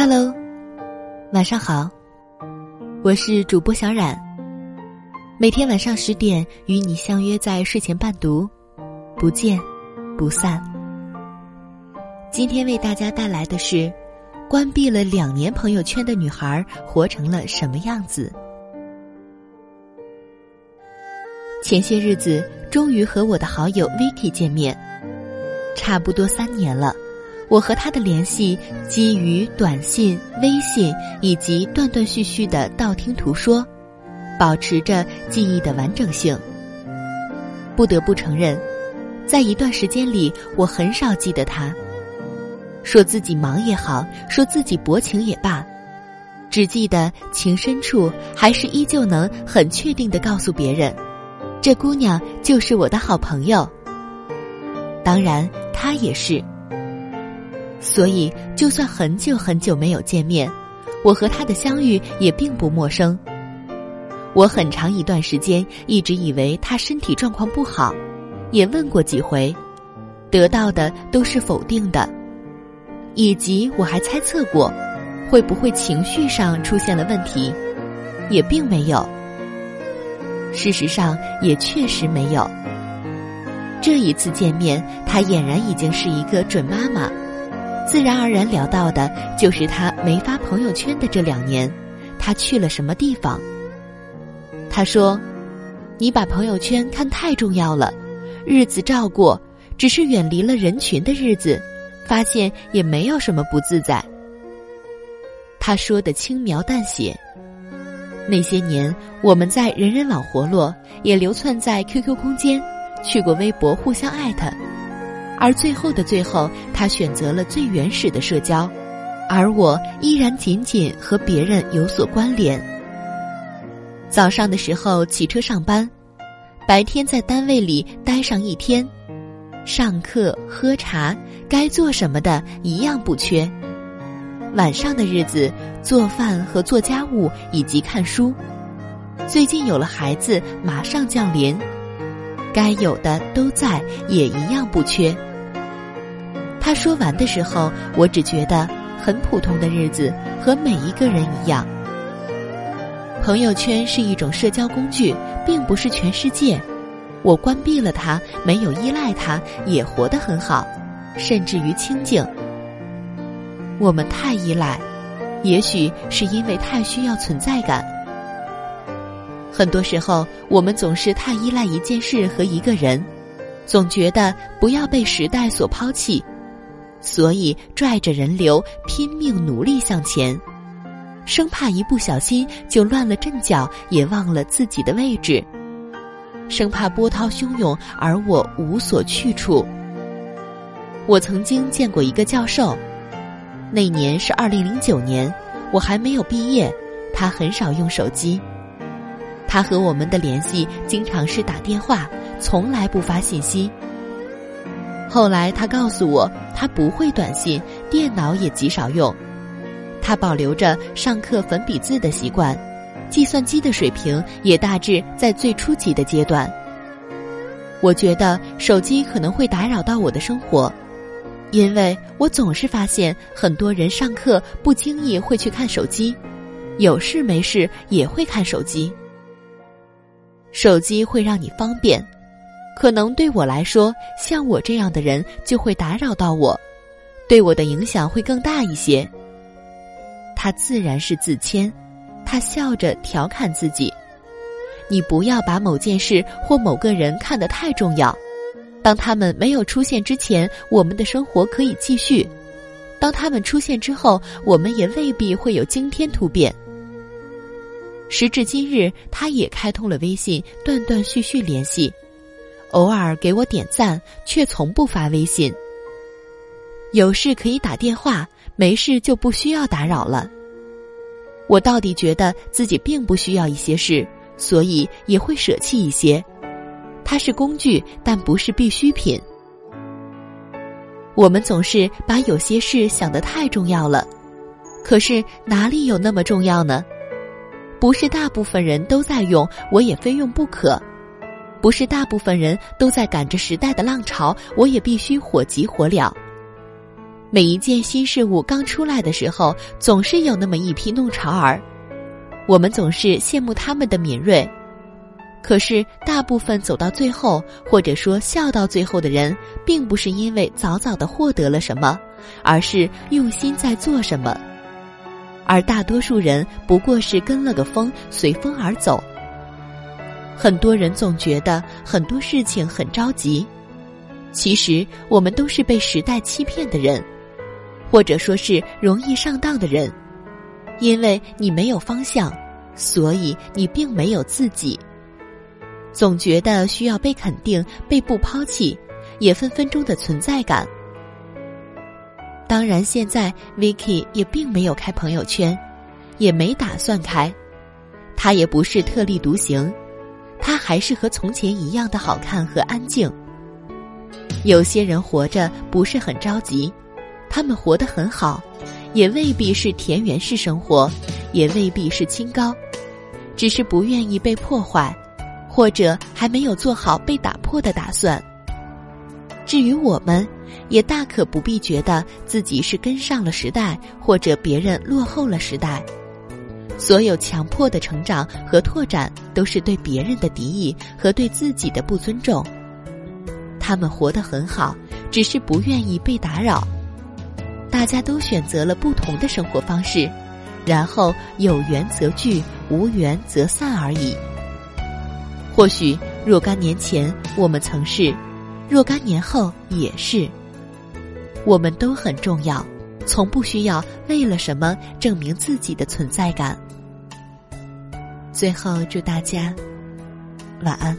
Hello，晚上好，我是主播小冉。每天晚上十点与你相约在睡前伴读，不见不散。今天为大家带来的是：关闭了两年朋友圈的女孩活成了什么样子？前些日子终于和我的好友 Vicky 见面，差不多三年了。我和他的联系基于短信、微信以及断断续续的道听途说。保持着记忆的完整性。不得不承认，在一段时间里，我很少记得他。说自己忙也好，说自己薄情也罢，只记得情深处，还是依旧能很确定的告诉别人，这姑娘就是我的好朋友。当然，他也是。所以，就算很久很久没有见面，我和他的相遇也并不陌生。我很长一段时间一直以为他身体状况不好，也问过几回，得到的都是否定的，以及我还猜测过，会不会情绪上出现了问题，也并没有。事实上也确实没有。这一次见面，他俨然已经是一个准妈妈，自然而然聊到的就是他没发朋友圈的这两年，他去了什么地方。他说：“你把朋友圈看太重要了，日子照过，只是远离了人群的日子，发现也没有什么不自在。”他说的轻描淡写。那些年，我们在人人网活络，也流窜在 QQ 空间，去过微博互相艾特，而最后的最后，他选择了最原始的社交，而我依然仅仅和别人有所关联。早上的时候骑车上班，白天在单位里待上一天，上课喝茶，该做什么的一样不缺。晚上的日子做饭和做家务以及看书。最近有了孩子，马上降临，该有的都在，也一样不缺。他说完的时候，我只觉得很普通的日子，和每一个人一样。朋友圈是一种社交工具，并不是全世界。我关闭了它，没有依赖它，也活得很好，甚至于清静。我们太依赖，也许是因为太需要存在感。很多时候，我们总是太依赖一件事和一个人，总觉得不要被时代所抛弃，所以拽着人流，拼命努力向前。生怕一不小心就乱了阵脚，也忘了自己的位置；生怕波涛汹涌而我无所去处。我曾经见过一个教授，那年是二零零九年，我还没有毕业，他很少用手机，他和我们的联系经常是打电话，从来不发信息。后来他告诉我，他不会短信，电脑也极少用。他保留着上课粉笔字的习惯，计算机的水平也大致在最初级的阶段。我觉得手机可能会打扰到我的生活，因为我总是发现很多人上课不经意会去看手机，有事没事也会看手机。手机会让你方便，可能对我来说，像我这样的人就会打扰到我，对我的影响会更大一些。他自然是自谦，他笑着调侃自己：“你不要把某件事或某个人看得太重要。当他们没有出现之前，我们的生活可以继续；当他们出现之后，我们也未必会有惊天突变。”时至今日，他也开通了微信，断断续续联系，偶尔给我点赞，却从不发微信。有事可以打电话。没事就不需要打扰了。我到底觉得自己并不需要一些事，所以也会舍弃一些。它是工具，但不是必需品。我们总是把有些事想得太重要了，可是哪里有那么重要呢？不是大部分人都在用，我也非用不可；不是大部分人都在赶着时代的浪潮，我也必须火急火燎。每一件新事物刚出来的时候，总是有那么一批弄潮儿，我们总是羡慕他们的敏锐。可是，大部分走到最后，或者说笑到最后的人，并不是因为早早的获得了什么，而是用心在做什么。而大多数人不过是跟了个风，随风而走。很多人总觉得很多事情很着急，其实我们都是被时代欺骗的人。或者说是容易上当的人，因为你没有方向，所以你并没有自己。总觉得需要被肯定、被不抛弃，也分分钟的存在感。当然，现在 Vicky 也并没有开朋友圈，也没打算开。他也不是特立独行，他还是和从前一样的好看和安静。有些人活着不是很着急。他们活得很好，也未必是田园式生活，也未必是清高，只是不愿意被破坏，或者还没有做好被打破的打算。至于我们，也大可不必觉得自己是跟上了时代，或者别人落后了时代。所有强迫的成长和拓展，都是对别人的敌意和对自己的不尊重。他们活得很好，只是不愿意被打扰。大家都选择了不同的生活方式，然后有缘则聚，无缘则散而已。或许若干年前我们曾是，若干年后也是。我们都很重要，从不需要为了什么证明自己的存在感。最后，祝大家晚安。